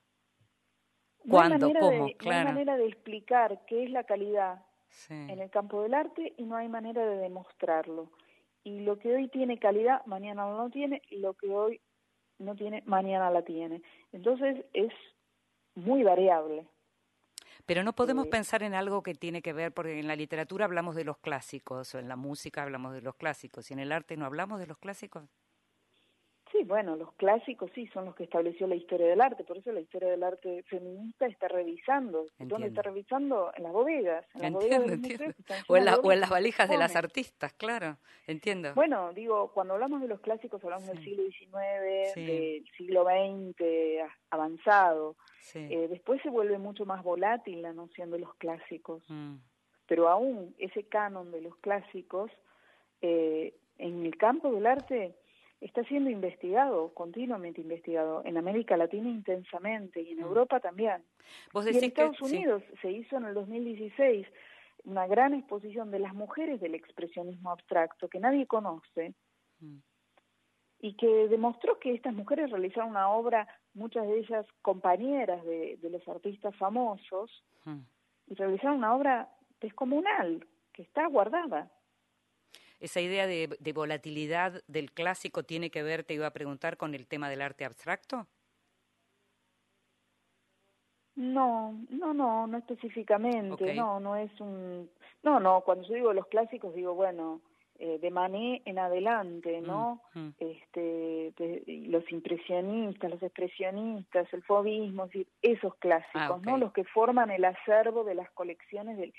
No hay ¿Cuándo? manera ¿Cómo? de- no hay manera de explicar qué es la calidad Sí. en el campo del arte y no hay manera de demostrarlo. Y lo que hoy tiene calidad, mañana no lo tiene, y lo que hoy no tiene, mañana la tiene. Entonces es muy variable. Pero no podemos Eh, pensar en algo que tiene que ver, porque en la literatura hablamos de los clásicos, o en la música hablamos de los clásicos, y en el arte no hablamos de los clásicos. Sí, bueno, los clásicos sí son los que estableció la historia del arte, por eso la historia del arte feminista está revisando. ¿Dónde Entiendo. está revisando? En las bodegas. En las bodegas Entiendo, entiendo. O en, la- o en las valijas de las artistas, claro, entiendo. Bueno, digo, cuando hablamos de los clásicos hablamos del siglo XIX, Sí. del siglo XX avanzado. Sí. Eh, después se vuelve mucho más volátil la noción de los clásicos, Mm. pero aún ese canon de los clásicos eh, en el campo del arte está siendo investigado, continuamente investigado, en América Latina intensamente y en Europa también. Mm. Y en que- Estados sí. Unidos se hizo en el 2016 una gran exposición de las mujeres del expresionismo abstracto que nadie conoce Mm. y que demostró que estas mujeres realizaron una obra, muchas de ellas compañeras de, de los artistas famosos, Mm. y realizaron una obra descomunal que está guardada. Esa idea de, de volatilidad del clásico tiene que ver, te iba a preguntar, con el tema del arte abstracto. No, no, no, no específicamente, no, no es un... No, no, cuando yo digo los clásicos digo, bueno, eh, de Manet en adelante, ¿no? Mm, mm. Este, de- los impresionistas, los expresionistas, el fobismo, es decir, esos clásicos, Ah. ¿no? Los que forman el acervo de las colecciones del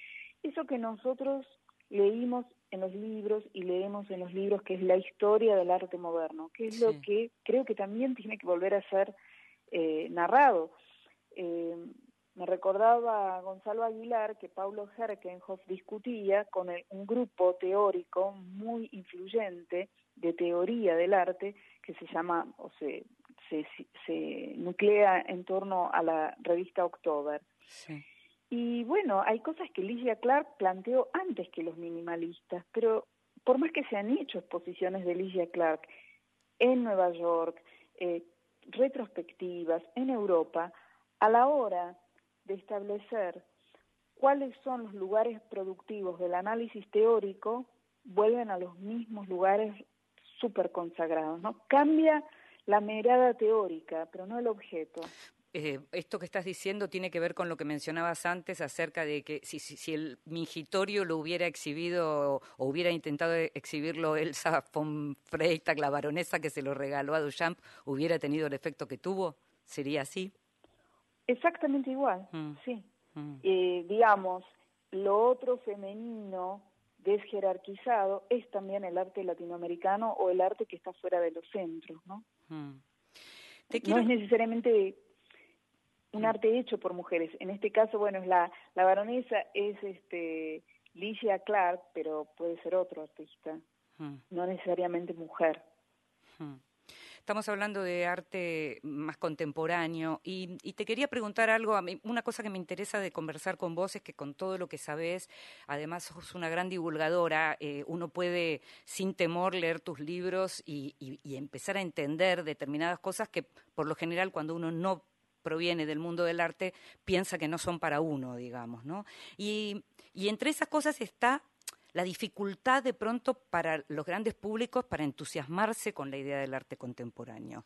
eso que nosotros leímos en los libros y leemos en los libros que es la historia del arte moderno, que es lo que creo que también tiene que volver a ser eh, narrado. Eh, me recordaba Gonzalo Aguilar que Paulo Herkenhoff discutía con el- un grupo teórico muy influyente de teoría del arte que se llama, o se, se, se nuclea en torno a la revista October. Sí. Y bueno, hay cosas que Ligia Clark planteó antes que los minimalistas, pero por más que se han hecho exposiciones de Ligia Clark en Nueva York, eh, retrospectivas en Europa, a la hora de establecer cuáles son los lugares productivos del análisis teórico, vuelven a los mismos lugares súper consagrados, ¿no? Cambia la mirada teórica, pero no el objeto. Eh, esto que estás diciendo tiene que ver con lo que mencionabas antes acerca de que si, si, si el mingitorio lo hubiera exhibido o, o hubiera intentado exhibirlo Elsa von Freytag, la baronesa que se lo regaló a Duchamp, hubiera tenido el efecto que tuvo. ¿Sería así? Exactamente igual, Mm. sí. Mm. Eh, digamos, lo otro femenino desjerarquizado es también el arte latinoamericano o el arte que está fuera de los centros, ¿no? Mm. Te No es necesariamente un arte hecho por mujeres. En este caso, bueno, es la, la baronesa es este Ligia Clark, pero puede ser otro artista, Mm. no necesariamente mujer. Mm. Estamos hablando de arte más contemporáneo y, y te quería preguntar algo. A mí, una cosa que me interesa de conversar con vos es que con todo lo que sabés, además sos una gran divulgadora, eh, uno puede sin temor leer tus libros y, y- y empezar a entender determinadas cosas que por lo general cuando uno no proviene del mundo del arte piensa que no son para uno, digamos, ¿no? Y, y entre esas cosas está la dificultad de pronto para los grandes públicos para entusiasmarse con la idea del arte contemporáneo.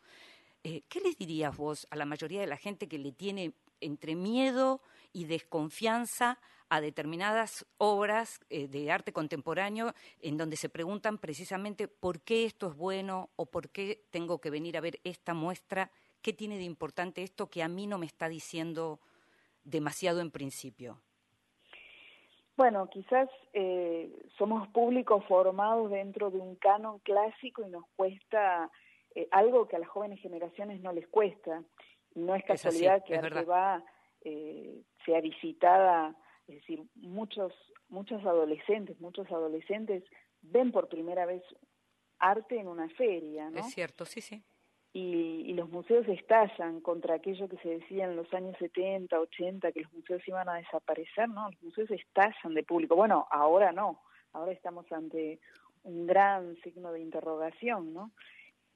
Eh, ¿Qué les dirías vos a la mayoría de la gente que le tiene entre miedo y desconfianza a determinadas obras eh, de arte contemporáneo en donde se preguntan precisamente por qué esto es bueno o por qué tengo que venir a ver esta muestra? ¿Qué tiene de importante esto que a mí no me está diciendo demasiado en principio? Bueno, quizás eh, somos públicos formados dentro de un canon clásico y nos cuesta eh, algo que a las jóvenes generaciones no les cuesta. No es Es así, casualidad que Arte va eh, sea visitada, es decir, muchos muchos adolescentes, muchos adolescentes ven por primera vez arte en una feria, ¿no? Es cierto, sí, sí. Y, y los museos estallan contra aquello que se decía en los años 70, 80, que los museos iban a desaparecer, ¿no? Los museos estallan de público. Bueno, ahora no, ahora estamos ante un gran signo de interrogación, ¿no?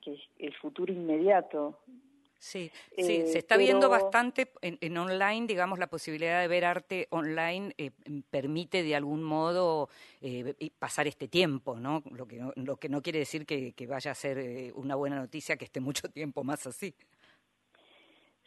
Que es el futuro inmediato. Sí, sí, Eh, se está viendo bastante en, en online, digamos, la posibilidad de ver arte online eh, permite de algún modo eh, pasar este tiempo, ¿no? Lo que no, lo que no quiere decir que, que vaya a ser eh, una buena noticia que esté mucho tiempo más así.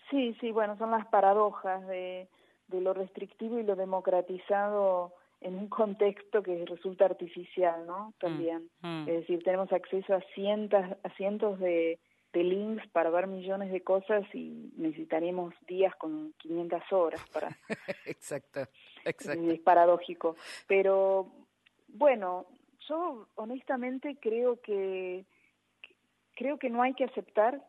Sí, sí, bueno, son las paradojas de, de lo restrictivo y lo democratizado en un contexto que resulta artificial, ¿no? También. Mm. Es decir, tenemos acceso a cientos, a cientos de, de links para ver millones de cosas y necesitaríamos días con 500 horas para... exacto, exacto. Es paradójico. Pero bueno, yo honestamente creo que creo que no hay que aceptar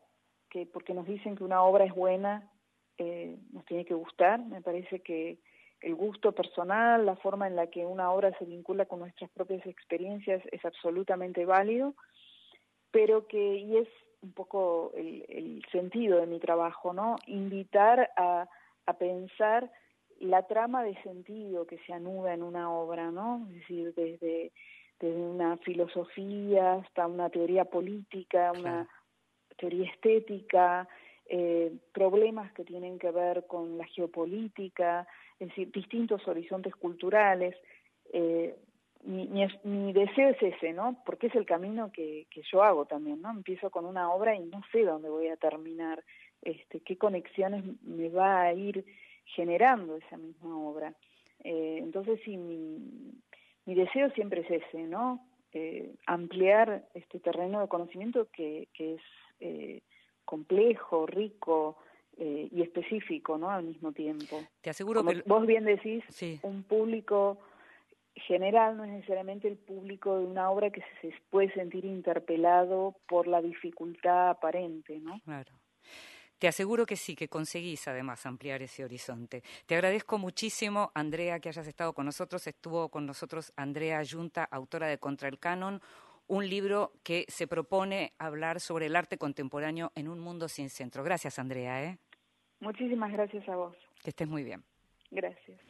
que porque nos dicen que una obra es buena eh, nos tiene que gustar. Me parece que el gusto personal, la forma en la que una obra se vincula con nuestras propias experiencias es absolutamente válido, pero que y es un poco el, el sentido de mi trabajo, ¿no? Invitar a, a pensar la trama de sentido que se anuda en una obra, ¿no? Es decir, desde, desde una filosofía hasta una teoría política, una teoría estética, eh, problemas que tienen que ver con la geopolítica, es decir, distintos horizontes culturales. Eh, mi, mi, mi, deseo es ese, ¿no? Porque es el camino que, que yo hago también, ¿no? Empiezo con una obra y no sé dónde voy a terminar, este, qué conexiones me va a ir generando esa misma obra. Eh, entonces, sí, mi, deseo siempre es ese, ¿no? Eh, ampliar este terreno de conocimiento que, que es eh, complejo, rico, eh, y específico, ¿no? Al mismo tiempo. Te aseguro Como que vos bien decís, sí. un público general, no es necesariamente el público de una obra que se puede sentir interpelado por la dificultad aparente, ¿no? Claro. Te aseguro que sí, que conseguís además ampliar ese horizonte. Te agradezco muchísimo, Andrea, que hayas estado con nosotros. Estuvo con nosotros Andrea Ayunta, autora de Contra el Canon, un libro que se propone hablar sobre el arte contemporáneo en un mundo sin centro. Gracias, Andrea. ¿eh? Muchísimas gracias a vos. Que estés muy bien. Gracias.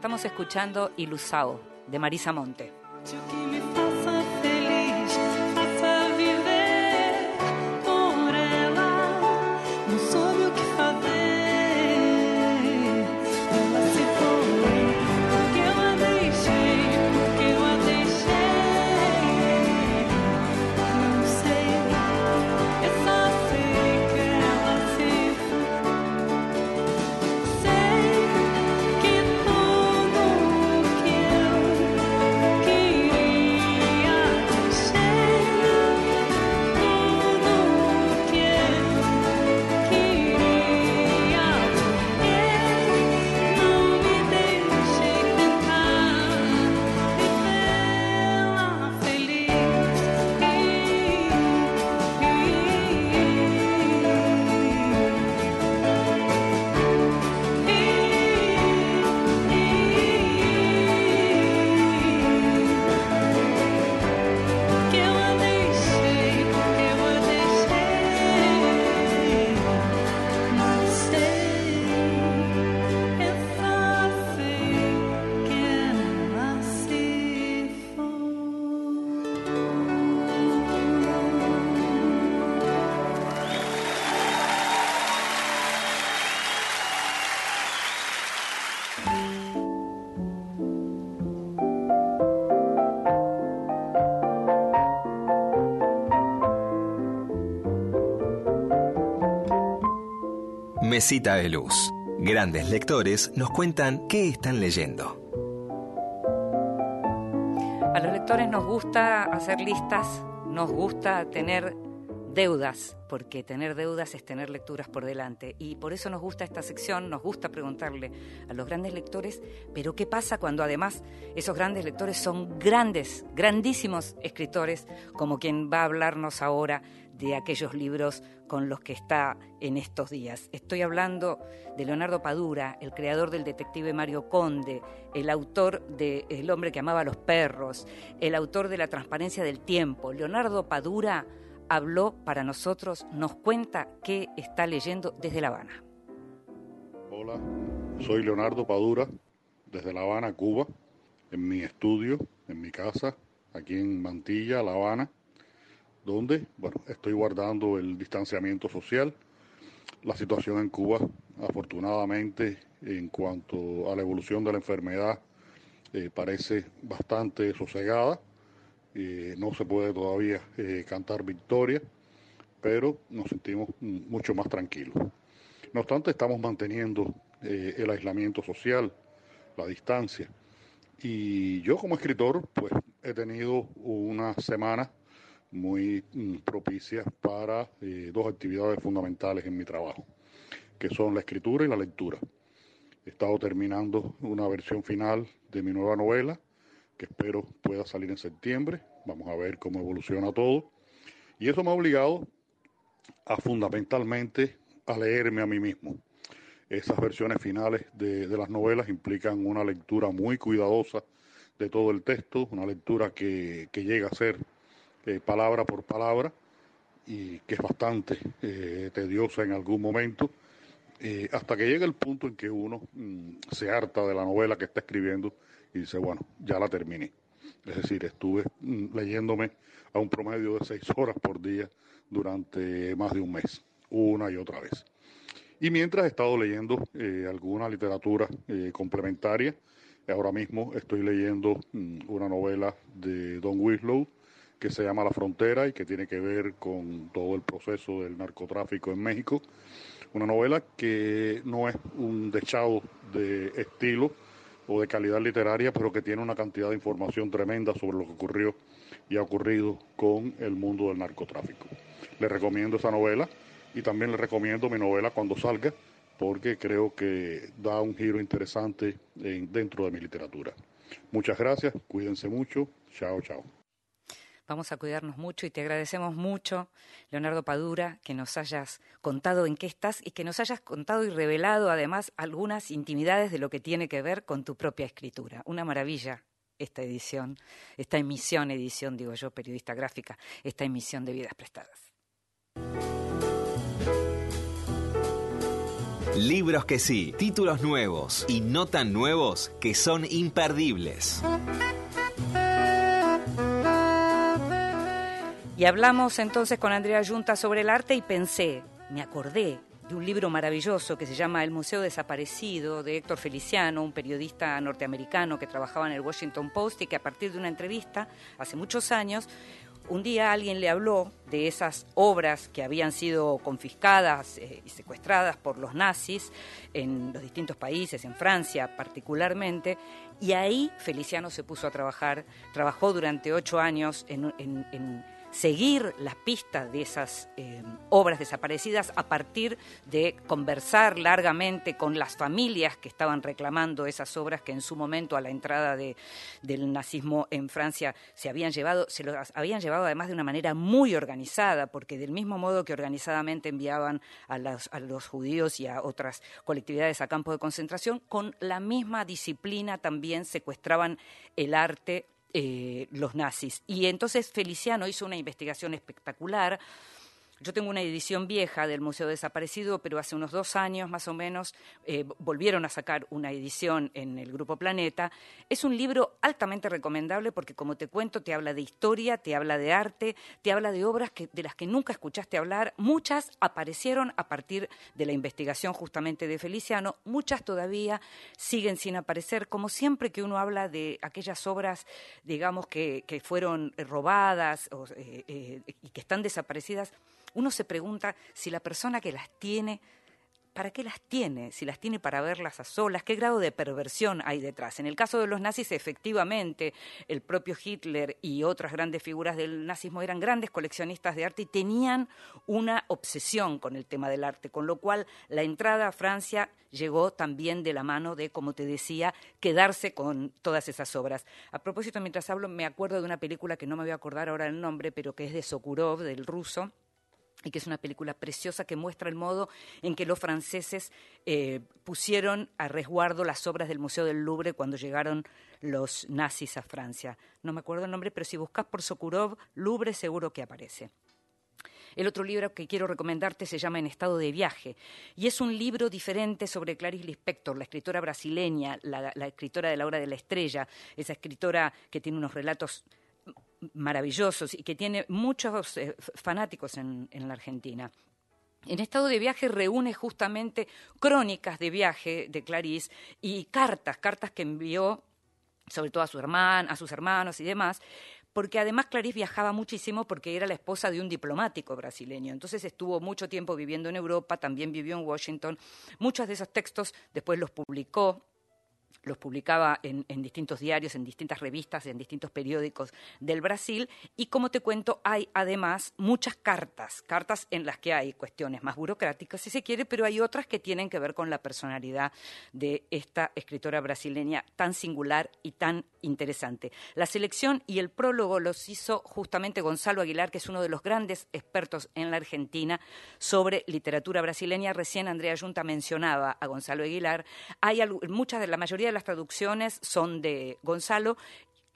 Estamos escuchando Ilusao de Marisa Monte. Mesita de Luz. Grandes lectores nos cuentan qué están leyendo. A los lectores nos gusta hacer listas, nos gusta tener deudas, porque tener deudas es tener lecturas por delante. Y por eso nos gusta esta sección, nos gusta preguntarle a los grandes lectores, pero ¿qué pasa cuando además esos grandes lectores son grandes, grandísimos escritores, como quien va a hablarnos ahora de aquellos libros con los que está en estos días. Estoy hablando de Leonardo Padura, el creador del detective Mario Conde, el autor de El hombre que amaba a los perros, el autor de La transparencia del tiempo. Leonardo Padura habló para nosotros, nos cuenta qué está leyendo desde La Habana. Hola, soy Leonardo Padura, desde La Habana, Cuba, en mi estudio, en mi casa, aquí en Mantilla, La Habana donde, bueno, estoy guardando el distanciamiento social. La situación en Cuba, afortunadamente, en cuanto a la evolución de la enfermedad, eh, parece bastante sosegada. Eh, no se puede todavía eh, cantar victoria, pero nos sentimos mucho más tranquilos. No obstante, estamos manteniendo el aislamiento social, la distancia. Y yo como escritor, pues he tenido una semana muy mm, propicia para eh, dos actividades fundamentales en mi trabajo, que son la escritura y la lectura. He estado terminando una versión final de mi nueva novela, que espero pueda salir en septiembre. Vamos a ver cómo evoluciona todo. Y eso me ha obligado a fundamentalmente a leerme a mí mismo. Esas versiones finales de, de las novelas implican una lectura muy cuidadosa de todo el texto, una lectura que, que llega a ser eh, palabra por palabra y que es bastante eh, tediosa en algún momento, eh, hasta que llega el punto en que uno mm, se harta de la novela que está escribiendo y dice, bueno, ya la terminé. Es decir, estuve mm, leyéndome a un promedio de seis horas por día durante más de un mes, una y otra vez. Y mientras he estado leyendo alguna literatura complementaria, ahora mismo estoy leyendo mm, una novela de Don Winslow, que se llama La Frontera y que tiene que ver con todo el proceso del narcotráfico en México. Una novela que no es un dechado de estilo o de calidad literaria, pero que tiene una cantidad de información tremenda sobre lo que ocurrió y ha ocurrido con el mundo del narcotráfico. Le recomiendo esa novela y también le recomiendo mi novela cuando salga, porque creo que da un giro interesante dentro de mi literatura. Muchas gracias, cuídense mucho, chao, chao. Vamos a cuidarnos mucho y te agradecemos mucho, Leonardo Padura, que nos hayas contado en qué estás y que nos hayas contado y revelado además algunas intimidades de lo que tiene que ver con tu propia escritura. Una maravilla esta edición, esta emisión, edición, digo yo, periodista gráfica, esta emisión de Vidas Prestadas. Libros que sí, títulos nuevos y no tan nuevos que son imperdibles. Y hablamos entonces con Andrea Junta sobre el arte y pensé, me acordé de un libro maravilloso que se llama El Museo Desaparecido de Héctor Feliciano, un periodista norteamericano que trabajaba en el Washington Post y que a partir de una entrevista hace muchos años, un día alguien le habló de esas obras que habían sido confiscadas eh, y secuestradas por los nazis en los distintos países, en Francia particularmente, y ahí Feliciano se puso a trabajar, trabajó durante ocho años en, en seguir las pistas de esas eh, obras desaparecidas a partir de conversar largamente con las familias que estaban reclamando esas obras que en su momento a la entrada del nazismo en Francia se habían llevado, se los habían llevado además de una manera muy organizada, porque del mismo modo que organizadamente enviaban a los, a los judíos y a otras colectividades a campos de concentración, con la misma disciplina también secuestraban el arte eh, los nazis. Y entonces Feliciano hizo una investigación espectacular yo tengo una edición vieja del Museo Desaparecido, pero hace unos dos años más o menos eh, volvieron a sacar una edición en el Grupo Planeta. Es un libro altamente recomendable porque, como te cuento, te habla de historia, te habla de arte, te habla de obras que, de las que nunca escuchaste hablar. Muchas aparecieron a partir de la investigación justamente de Feliciano, muchas todavía siguen sin aparecer, como siempre que uno habla de aquellas obras, digamos, que, fueron robadas eh, eh, y que están desaparecidas uno se pregunta si la persona que las tiene ¿para qué las tiene? Si las tiene para verlas a solas, ¿qué grado de perversión hay detrás? En el caso de los nazis, efectivamente, el propio Hitler y otras grandes figuras del nazismo eran grandes coleccionistas de arte y tenían una obsesión con el tema del arte, con lo cual la entrada a Francia llegó también de la mano de, como te decía, quedarse con todas esas obras. A propósito, mientras hablo, me acuerdo de una película que no me voy a acordar ahora el nombre, pero que es de Sokurov, del ruso, y que es una película preciosa que muestra el modo en que los franceses eh, pusieron a resguardo las obras del Museo del Louvre cuando llegaron los nazis a Francia. No me acuerdo el nombre, pero si buscas por Sokurov, Louvre seguro que aparece. El otro libro que quiero recomendarte se llama En estado de viaje y es un libro diferente sobre Clarice Lispector, la escritora brasileña, la, la escritora de La Hora de la Estrella, esa escritora que tiene unos relatos maravillosos y que tiene muchos eh, fanáticos en, en la Argentina. En estado de viaje reúne justamente crónicas de viaje de Clarice y cartas, cartas que envió sobre todo a su hermana, a sus hermanos y demás, porque además Clarice viajaba muchísimo porque era la esposa de un diplomático brasileño. Entonces estuvo mucho tiempo viviendo en Europa, también vivió en Washington. Muchos de esos textos después los publicó los publicaba en, en, distintos diarios, en distintas revistas, en distintos periódicos del Brasil. Y como te cuento, hay además muchas cartas, cartas en las que hay cuestiones más burocráticas, si se quiere, pero hay otras que tienen que ver con la personalidad de esta escritora brasileña tan singular y tan interesante. La selección y el prólogo los hizo justamente Gonzalo Aguilar, que es uno de los grandes expertos en la Argentina sobre literatura brasileña. Recién Andrea Junta mencionaba a Gonzalo Aguilar. Hay muchas de la mayoría de las traducciones son de Gonzalo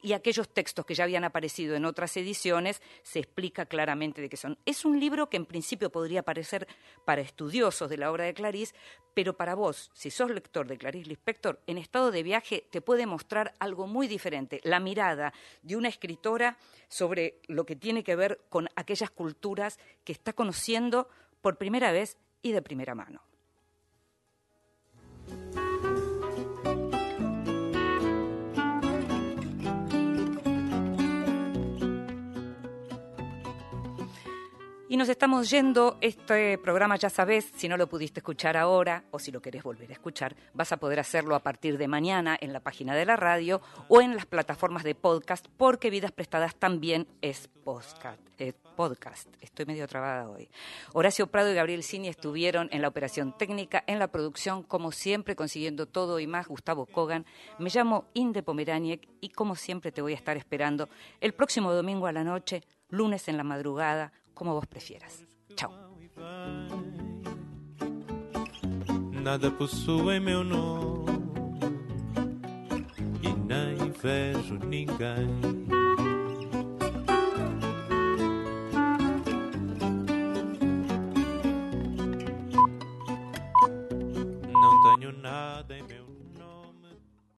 y aquellos textos que ya habían aparecido en otras ediciones se explica claramente de qué son. Es un libro que en principio podría parecer para estudiosos de la obra de Clarice, pero para vos, si sos lector de Clarice Lispector, en estado de viaje te puede mostrar algo muy diferente, la mirada de una escritora sobre lo que tiene que ver con aquellas culturas que está conociendo por primera vez y de primera mano. Y nos estamos yendo. Este programa, ya sabes, si no lo pudiste escuchar ahora o si lo querés volver a escuchar, vas a poder hacerlo a partir de mañana en la página de la radio o en las plataformas de podcast, porque Vidas Prestadas también es podcast. podcast. Estoy medio trabada hoy. Horacio Prado y Gabriel Cini estuvieron en la operación técnica, en la producción, como siempre, consiguiendo todo y más. Gustavo Kogan. Me llamo Inde Pomeraniec y, como siempre, te voy a estar esperando el próximo domingo a la noche, lunes en la madrugada como vos prefieras. Chao. Nada possui meu nome e nem vejo ninguém.